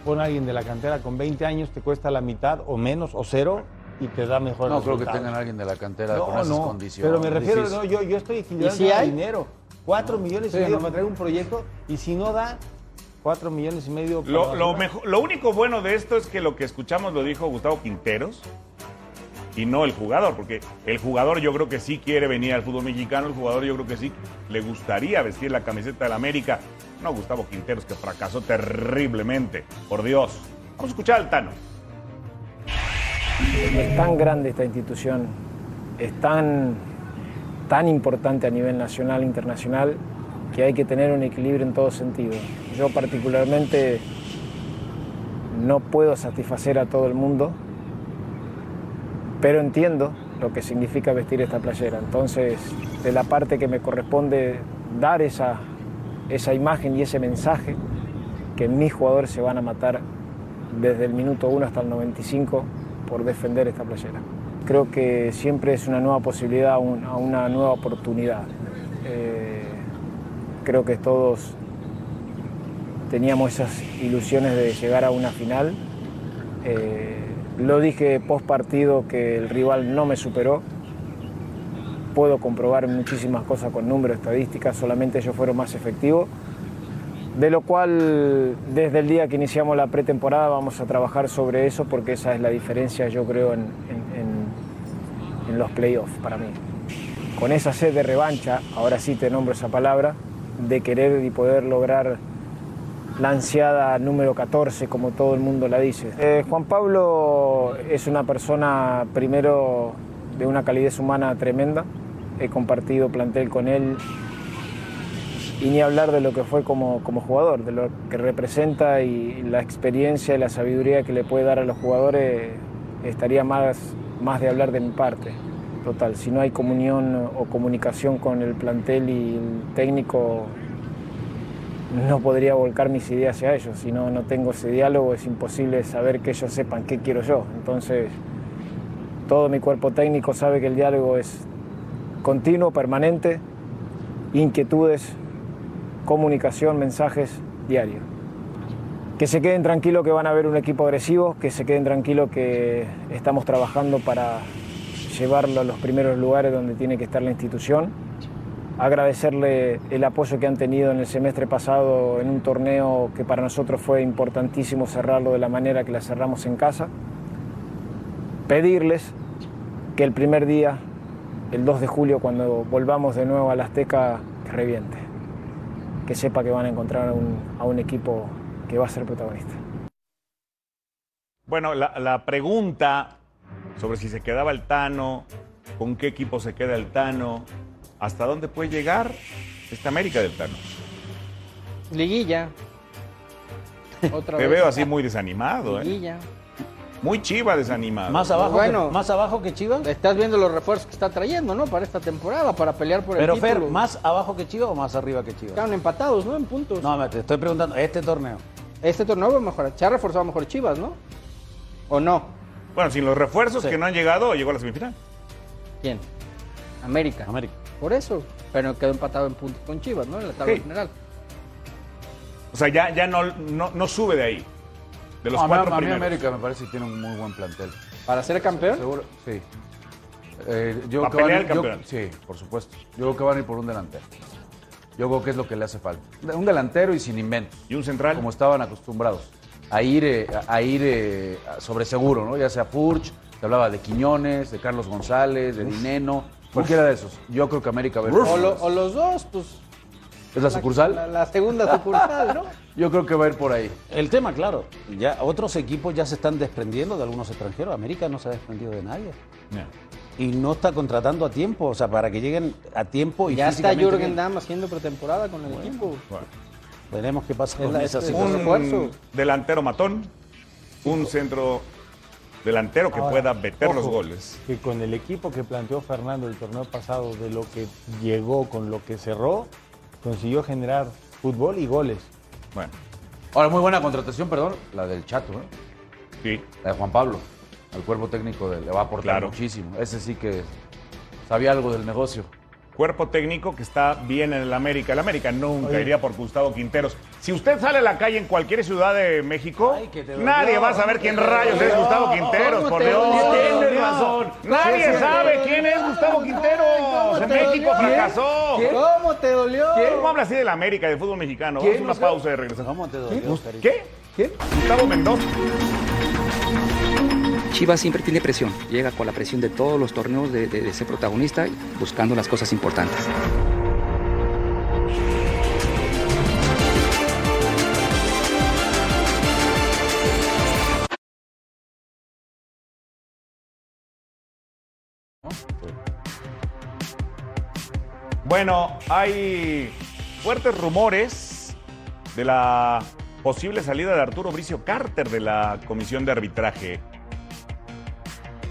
Pon a alguien de la cantera con 20 años, te cuesta la mitad o menos o cero y te da mejor No creo que tengan a alguien de la cantera con esas condiciones. Pero me refiero, no, yo, yo estoy equilibrando ¿Y si hay? dinero. 4 millones Sí, y medio no. para traer un proyecto y si no da 4 millones y medio para Lo, mejor- lo único bueno de esto es que lo que escuchamos lo dijo Gustavo Quinteros y no el jugador, porque el jugador yo creo que sí quiere venir al fútbol mexicano, el jugador yo creo que sí le gustaría vestir la camiseta del América. No Gustavo Quinteros, que fracasó terriblemente, por Dios. Vamos a escuchar al Tano. Es tan grande esta institución, es tan, tan importante a nivel nacional e internacional que hay que tener un equilibrio en todo sentido. Yo particularmente no puedo satisfacer a todo el mundo, pero entiendo lo que significa vestir esta playera. Entonces, de la parte que me corresponde dar esa, esa imagen y ese mensaje, que mis jugadores se van a matar desde el minuto 1 hasta el 95 por defender esta playera. Creo que siempre es una nueva posibilidad, un- a una nueva oportunidad. Eh, creo que todos teníamos esas ilusiones de llegar a una final. Eh, lo dije post partido que el rival no me superó. Puedo comprobar muchísimas cosas con números, estadísticas, solamente ellos fueron más efectivos. De lo cual, desde el día que iniciamos la pretemporada, vamos a trabajar sobre eso porque esa es la diferencia, yo creo, en- en- los playoffs para mí. Con esa sed de revancha, ahora sí te nombro esa palabra, de querer y poder lograr la ansiada número 14, como todo el mundo la dice. Eh, Juan Pablo es una persona, primero, de una calidez humana tremenda. He compartido plantel con él y ni hablar de lo que fue como, como jugador, de lo que representa y la experiencia y la sabiduría que le puede dar a los jugadores, estaría más, más de hablar de mi parte. total. Si no hay comunión o comunicación con el plantel y el técnico, no podría volcar mis ideas hacia ellos. Si no, no tengo ese diálogo, es imposible saber que ellos sepan qué quiero yo. Entonces, todo mi cuerpo técnico sabe que el diálogo es continuo, permanente, inquietudes, comunicación, mensajes diarios. Que se queden tranquilos que van a ver un equipo agresivo, que se queden tranquilos que estamos trabajando para llevarlo a los primeros lugares donde tiene que estar la institución. Agradecerle el apoyo que han tenido en el semestre pasado en un torneo que para nosotros fue importantísimo cerrarlo de la manera que la cerramos en casa. Pedirles que el primer día, el 2 de julio, cuando volvamos de nuevo a la Azteca, que reviente. Que sepa que van a encontrar a un, a un equipo que va a ser protagonista. Bueno, la, la pregunta sobre si se quedaba el Tano, con qué equipo se queda el Tano, hasta dónde puede llegar esta América del Tano. Liguilla. Otra Te vez. veo así muy desanimado, ¿eh? Liguilla. Muy chiva desanimado. Más abajo, Bueno. que, más abajo que Chivas. Estás viendo los refuerzos que está trayendo, ¿no? Para esta temporada, para pelear por Pero el Fer, título. ¿más abajo que Chivas o más arriba que Chivas? Estaban empatados, ¿no? En puntos. No, me te estoy preguntando, este torneo. Este torneo va a mejorar. Se ha reforzado mejor Chivas, ¿no? ¿O no? Bueno, sin los refuerzos Sí. que no han llegado, llegó a la semifinal. ¿Quién? América. América. Por eso. Pero quedó empatado en puntos con Chivas, ¿no? En la tabla Ok. general. O sea, ya, ya no, no, no sube de ahí. De los No, a mí- cuatro a mí. América me parece que tiene un muy buen plantel. ¿Para ser campeón? Seguro, sí. Eh, yo Pa' creo que van a pelear el yo- campeonato. sí, por supuesto. Yo creo que van a ir por un delantero. Yo creo que es lo que le hace falta. Un delantero y sin invento. ¿Y un central? Como estaban acostumbrados. A ir, eh, a ir eh, sobre seguro, ¿no? Ya sea Furch, te hablaba de Quiñones, de Carlos González, de Dineno, cualquiera de esos. Yo creo que América va a ir O, por- lo- o los dos, pues. ¿Es la sucursal? La, la segunda sucursal, ¿no? *laughs* Yo creo que va a ir por ahí. El tema, claro, ya otros equipos ya se están desprendiendo de algunos extranjeros. América no se ha desprendido de nadie. Y no está contratando a tiempo, o sea, para que lleguen a tiempo y ya está Jürgen. Damm haciendo pretemporada con el equipo. Veremos qué pasa Es con la- esa es- situación. Un delantero matón, un centro delantero que Ahora, pueda meter los goles. Que con el equipo que planteó Fernando el torneo pasado, de lo que llegó con lo que cerró, consiguió generar fútbol y goles. Bueno, Ahora, muy buena contratación, perdón, la del Chato, ¿eh? sí. La de Juan Pablo. Al cuerpo técnico de- le va a aportar Claro. muchísimo. Ese sí que sabía algo del negocio. Cuerpo técnico que está bien en el América. El América nunca Oye. iría por Gustavo Quinteros. Si usted sale a la calle en cualquier ciudad de México, Ay, nadie va a saber quién rayos es Gustavo Quinteros, ¿Cómo por Dios. Tienes razón. Nadie sabe quién es Gustavo Quinteros. En México dolió? fracasó. ¿Cómo te dolió? ¿Cómo habla así del América, del fútbol mexicano? Vamos a una pausa y regresamos. ¿Cómo te dolió? ¿Qué? ¿Quién? Gustavo Mendoza. Chivas siempre tiene presión, llega con la presión de todos los torneos de, de- ser protagonista, buscando las cosas importantes. Bueno, hay fuertes rumores de la posible salida de Arturo Bricio Carter de la comisión de arbitraje.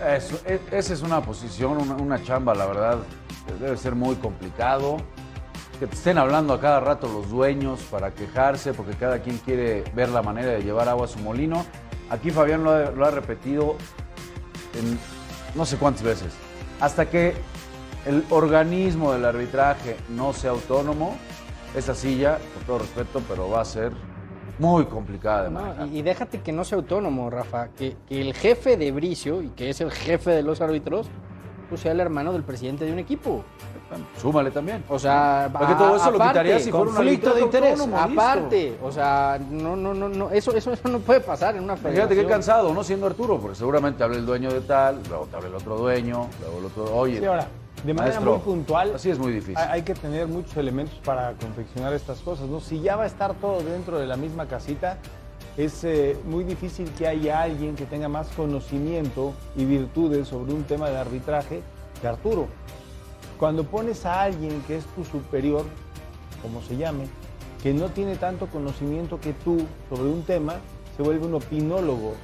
Eso, e- esa es una posición, una, chamba, la verdad, debe ser muy complicado. Que estén hablando a cada rato los dueños para quejarse, porque cada quien quiere ver la manera de llevar agua a su molino. Aquí Fabián lo ha, lo ha repetido en no sé cuántas veces. Hasta que el organismo del arbitraje no sea autónomo, esa silla, con todo respeto, pero va a ser muy complicada de No, manejar. y, y déjate que no sea autónomo, Rafa. Que, que el jefe de Bricio, y que es el jefe de los árbitros, pues sea el hermano del presidente de un equipo. Súmale también. O sea, Porque todo eso lo aparte, quitaría si fuera un conflicto de interés. autónomo, listo. Aparte, o sea, no, no, no, no, eso, eso, eso no puede pasar en una Fíjate federación. qué cansado, ¿no? Siendo Arturo, porque seguramente habla el dueño de tal, luego te habla el otro dueño, luego el otro, oye. Sí, ahora, de manera maestro, muy puntual, Así es muy difícil. hay hay que tener muchos elementos para confeccionar estas cosas, ¿no? Si ya va a estar todo dentro de la misma casita, es eh, muy difícil que haya alguien que tenga más conocimiento y virtudes sobre un tema de arbitraje que Arturo. Cuando pones a alguien que es tu superior, como se llame, que no tiene tanto conocimiento que tú sobre un tema, se vuelve un opinólogo,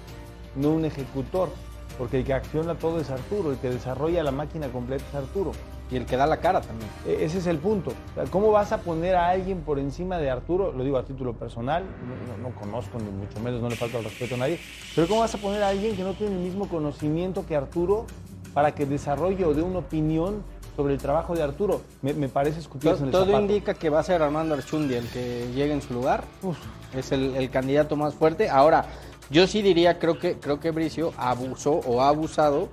no un ejecutor. Porque el que acciona todo es Arturo, el que desarrolla la máquina completa es Arturo. Y el que da la cara también. E- Ese es el punto. O sea, ¿Cómo vas a poner a alguien por encima de Arturo? Lo digo a título personal, no, no- no conozco ni mucho menos, no le falta el respeto a nadie, pero ¿cómo vas a poner a alguien que no tiene el mismo conocimiento que Arturo para que desarrolle o dé una opinión sobre el trabajo de Arturo? Me, me parece escupirse en Todo, el todo zapato. indica que va a ser Armando Archundi el que llegue en su lugar. Uf, es el, el candidato más fuerte. Ahora, yo sí diría, creo que, creo que Bricio abusó o ha abusado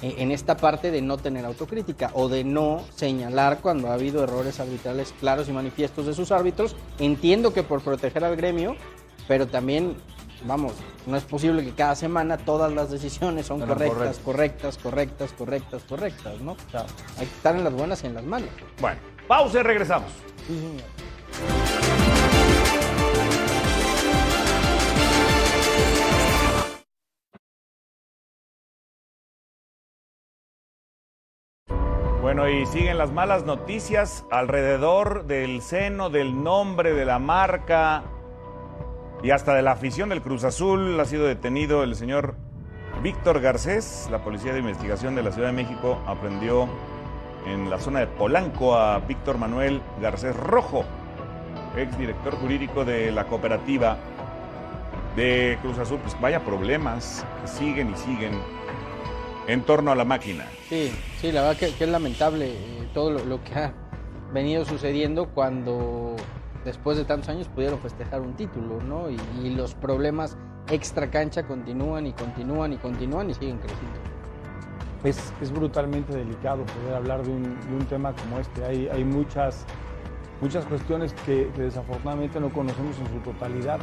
en, en esta parte de no tener autocrítica o de no señalar cuando ha habido errores arbitrales claros y manifiestos de sus árbitros. Entiendo que por proteger al gremio, pero también, vamos, no es posible que cada semana todas las decisiones son correctas, correctas, correctas, correctas, correctas, ¿no? O sea, hay que estar en las buenas y en las malas. Bueno, pausa y regresamos. Bueno, y siguen las malas noticias alrededor del seno, del nombre, de la marca y hasta de la afición del Cruz Azul. Ha sido detenido el señor Víctor Garcés. La Policía de Investigación de la Ciudad de México aprendió en la zona de Polanco a Víctor Manuel Garcés Rojo, ex director jurídico de la cooperativa de Cruz Azul. Pues vaya problemas que siguen y siguen en torno a la máquina. Sí, sí, la verdad que, que es lamentable eh, todo lo, lo que ha venido sucediendo cuando después de tantos años pudieron festejar un título, ¿no? Y, y los problemas extra cancha continúan y continúan y continúan y siguen creciendo. es, es brutalmente delicado poder hablar de un, de un tema como este. Hay, hay muchas, muchas cuestiones que, que desafortunadamente no conocemos en su totalidad,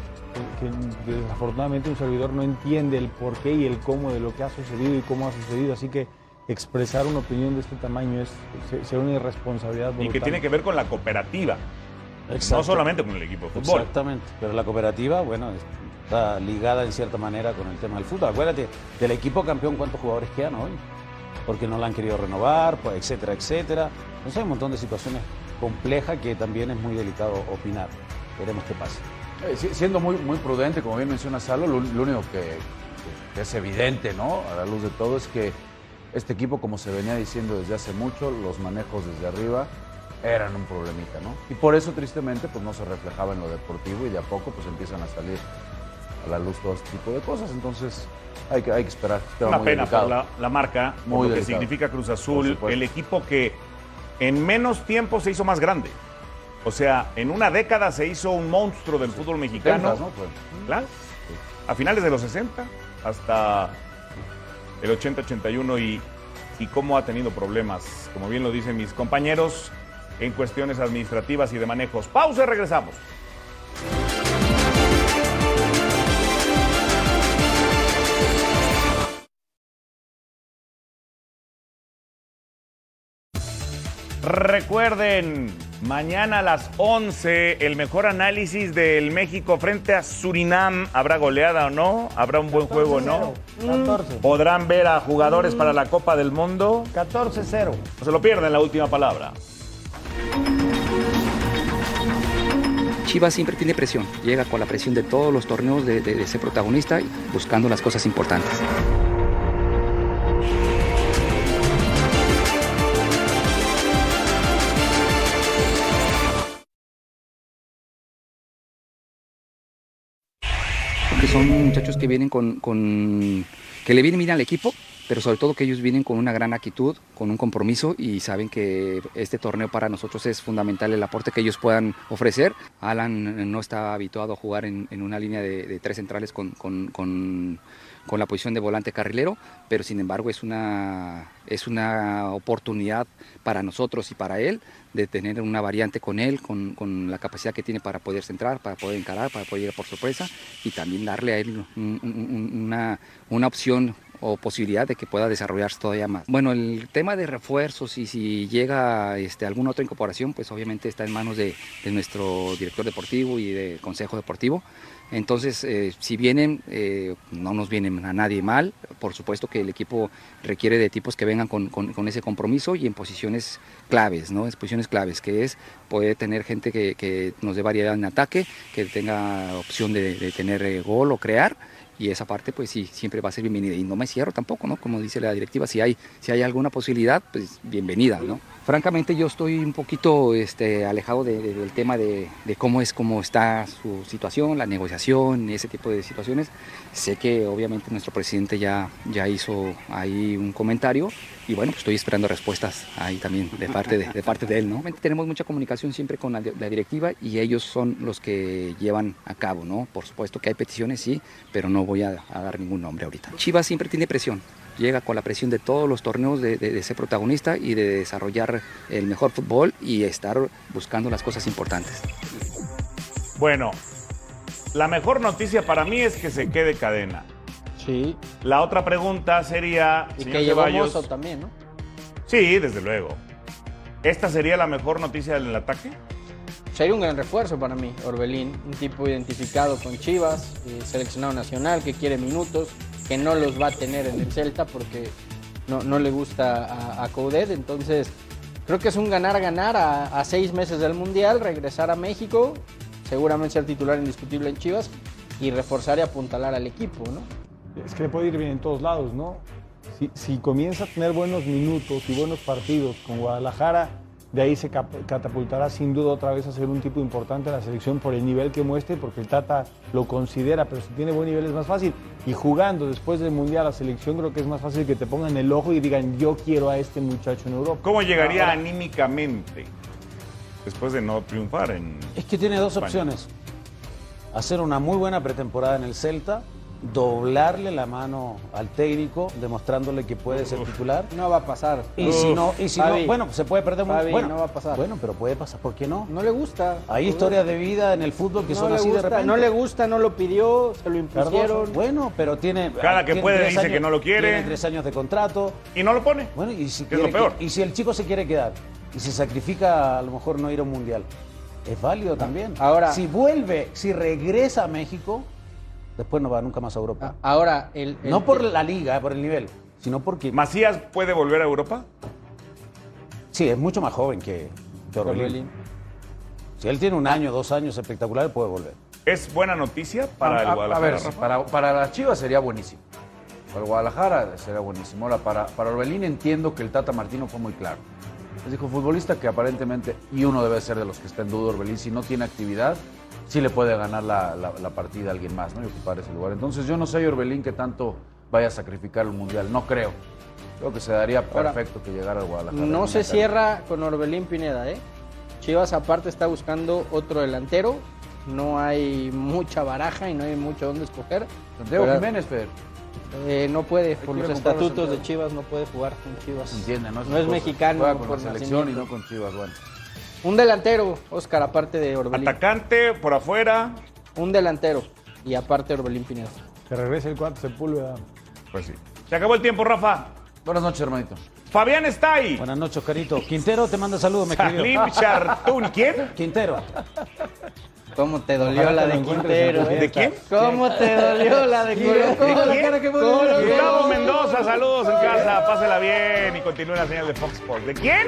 que, que desafortunadamente un servidor no entiende el porqué y el cómo de lo que ha sucedido y cómo ha sucedido. Así que expresar una opinión de este tamaño es se- será una irresponsabilidad Y brutal. que tiene que ver con la cooperativa. No Exacto. solamente con el equipo de fútbol. Exactamente, pero la cooperativa, bueno, está ligada en cierta manera con el tema del fútbol. Acuérdate, del equipo campeón, ¿cuántos jugadores quedan hoy? Porque no la han querido renovar, pues, etcétera, etcétera. Entonces hay un montón de situaciones complejas que también es muy delicado opinar. Veremos qué pasa. Eh, si- siendo muy, muy prudente, como bien menciona Salo, lo, lo único que, que es evidente, ¿no? A la luz de todo, es que este equipo, como se venía diciendo desde hace mucho, los manejos desde arriba eran un problemita, ¿no? Y por eso, tristemente, pues no se reflejaba en lo deportivo y de a poco, pues empiezan a salir a la luz todo este tipo de cosas. Entonces, hay que, hay que esperar. Una muy pena delicado. por la, la marca, por lo que significa Cruz Azul, el equipo que en menos tiempo se hizo más grande. O sea, en una década se hizo un monstruo del fútbol mexicano. 70, ¿no? Pues, Claro. A finales de los 60 hasta el 80-81 y, y cómo ha tenido problemas, como bien lo dicen mis compañeros, en cuestiones administrativas y de manejos. Pausa y regresamos. Recuerden, mañana a las 11, el mejor análisis del México frente a Surinam. ¿Habrá goleada o no? ¿Habrá un buen juego o no? 14. ¿Podrán ver a jugadores para la Copa del Mundo? 14-0. No se lo pierdan la última palabra. Chivas siempre tiene presión, llega con la presión de todos los torneos de, de- de ser protagonista y buscando las cosas importantes. Muchachos que vienen con, con- que le vienen bien al equipo, pero sobre todo que ellos vienen con una gran actitud, con un compromiso y saben que este torneo para nosotros es fundamental el aporte que ellos puedan ofrecer. Alan no está habituado a jugar en, en una línea de, de tres centrales con, con- con- con la posición de volante carrilero, pero sin embargo es una, es una oportunidad para nosotros y para él de tener una variante con él, con, con la capacidad que tiene para poder centrar, para poder encarar, para poder ir por sorpresa y también darle a él un- un- un- una, una opción o posibilidad de que pueda desarrollarse todavía más. Bueno, el tema de refuerzos y si llega este, alguna otra incorporación, pues obviamente está en manos de, de nuestro director deportivo y de consejo deportivo. Entonces, eh, si vienen, eh, no nos vienen a nadie mal. Por supuesto que el equipo requiere de tipos que vengan con, ese compromiso y en posiciones claves, ¿no? En posiciones claves, que es poder tener gente que, nos dé variedad en ataque, que tenga opción de, de tener eh, gol o crear y esa parte pues sí, siempre va a ser bienvenida. Y no me cierro tampoco, ¿no? Como dice la directiva, si hay, si hay alguna posibilidad, pues bienvenida, ¿no? Francamente yo estoy un poquito este, alejado de- de- del tema de, cómo es, cómo está su situación, la negociación, ese tipo de situaciones. Sé que obviamente nuestro presidente ya, ya hizo ahí un comentario y bueno, pues estoy esperando respuestas ahí también de parte de, parte de él, ¿no? Tenemos mucha comunicación siempre con la, la directiva y ellos son los que llevan a cabo, ¿no? Por supuesto que hay peticiones, sí, pero no voy a, a dar ningún nombre ahorita. Chivas siempre tiene presión, llega con la presión de todos los torneos de, de- de ser protagonista y de desarrollar el mejor fútbol y estar buscando las cosas importantes. Bueno, la mejor noticia para mí es que se quede cadena. Sí. La otra pregunta sería, Y señor que Ceballos- también, ¿no? Sí, desde luego. ¿Esta sería la mejor noticia del ataque? Sería un gran refuerzo para mí, Orbelín, un tipo identificado con Chivas, eh, seleccionado nacional, que quiere minutos, que no los va a tener en el Celta porque no, le gusta a, a entonces creo que es un ganar-ganar a, a seis meses del Mundial, regresar a México, seguramente ser titular indiscutible en Chivas y reforzar y apuntalar al equipo, ¿no? Es que le puede ir bien en todos lados, ¿no? Si comienza a tener buenos minutos y buenos partidos con Guadalajara, de ahí se catapultará sin duda otra vez a ser un tipo importante en la selección por el nivel que muestre, porque el Tata lo considera, pero si tiene buen nivel es más fácil. Y jugando después del Mundial a la selección, creo que es más fácil que te pongan el ojo y digan, yo quiero a este muchacho en Europa. ¿Cómo llegaría Ahora, anímicamente después de no triunfar en Es que tiene dos España? opciones. Hacer una muy buena pretemporada en el Celta, doblarle la mano al técnico, demostrándole que puede ser titular. No va a pasar. Y si no, y si no, Fabi, bueno, pues se puede perder mucho. Bueno, no va a pasar. Bueno, pero puede pasar, ¿por qué no? No le gusta. Hay historias de vida en el fútbol que no son le así de gusta, repente. No le gusta, no lo pidió, se lo Cardoso, impusieron. Bueno, pero tiene. Cada que tiene puede dice años- que no lo quiere. Tiene tres años de contrato. Y no lo pone. Bueno, y si, Que es quiere lo peor. y si el chico se quiere quedar y se sacrifica a lo mejor no ir a un mundial, es válido también. Ahora- si vuelve, si regresa a México, después no va nunca más a Europa. Ahora, el, el- no por la liga, por el nivel, sino porque. ¿Macías puede volver a Europa? Sí, es mucho más joven que, que Orbelín. Si él tiene un año, dos años espectacular, puede volver. ¿Es buena noticia para a, el a- a Guadalajara? ver, Rafa? para, para las Chivas sería buenísimo. Para el Guadalajara sería buenísimo. Ahora, para, para Orbelín entiendo que el Tata Martino fue muy claro. Les dijo, futbolista que aparentemente, y uno debe ser de los que está en duda, Orbelín, si no tiene actividad, sí le puede ganar la, la- la partida a alguien más, ¿no? Y ocupar ese lugar. Entonces yo no sé, Orbelín, que tanto vaya a sacrificar el Mundial. No creo. Creo que se daría Ahora, perfecto que llegara al Guadalajara. No se cierra con Orbelín Pineda, ¿eh? Chivas aparte está buscando otro delantero. No hay mucha baraja y no hay mucho donde escoger. Santiago Pero, Jiménez, Fer. eh, no puede, por los estatutos de. Chivas no puede jugar con Chivas. Entiende, ¿no? No es mexicano. Juega con por la selección y no con Chivas, bueno. Un delantero, Oscar, aparte de Orbelín. Atacante por afuera. Un delantero y aparte Orbelín Pineda. Que regrese el cuarto Sepúlveda. Pues sí. Se acabó el tiempo, Rafa. Buenas noches, hermanito. Fabián está ahí. Buenas noches, Carito. Quintero te manda saludos, me escribió. Salim Chartún. ¿Quién? Quintero. ¿Cómo te dolió Ojalá la de Quintero? eh? ¿De quién? ¿Cómo te dolió la de Colo. Gustavo Mendoza, saludos en casa. Pásela bien y continúe la señal de Fox Sports. ¿De quién?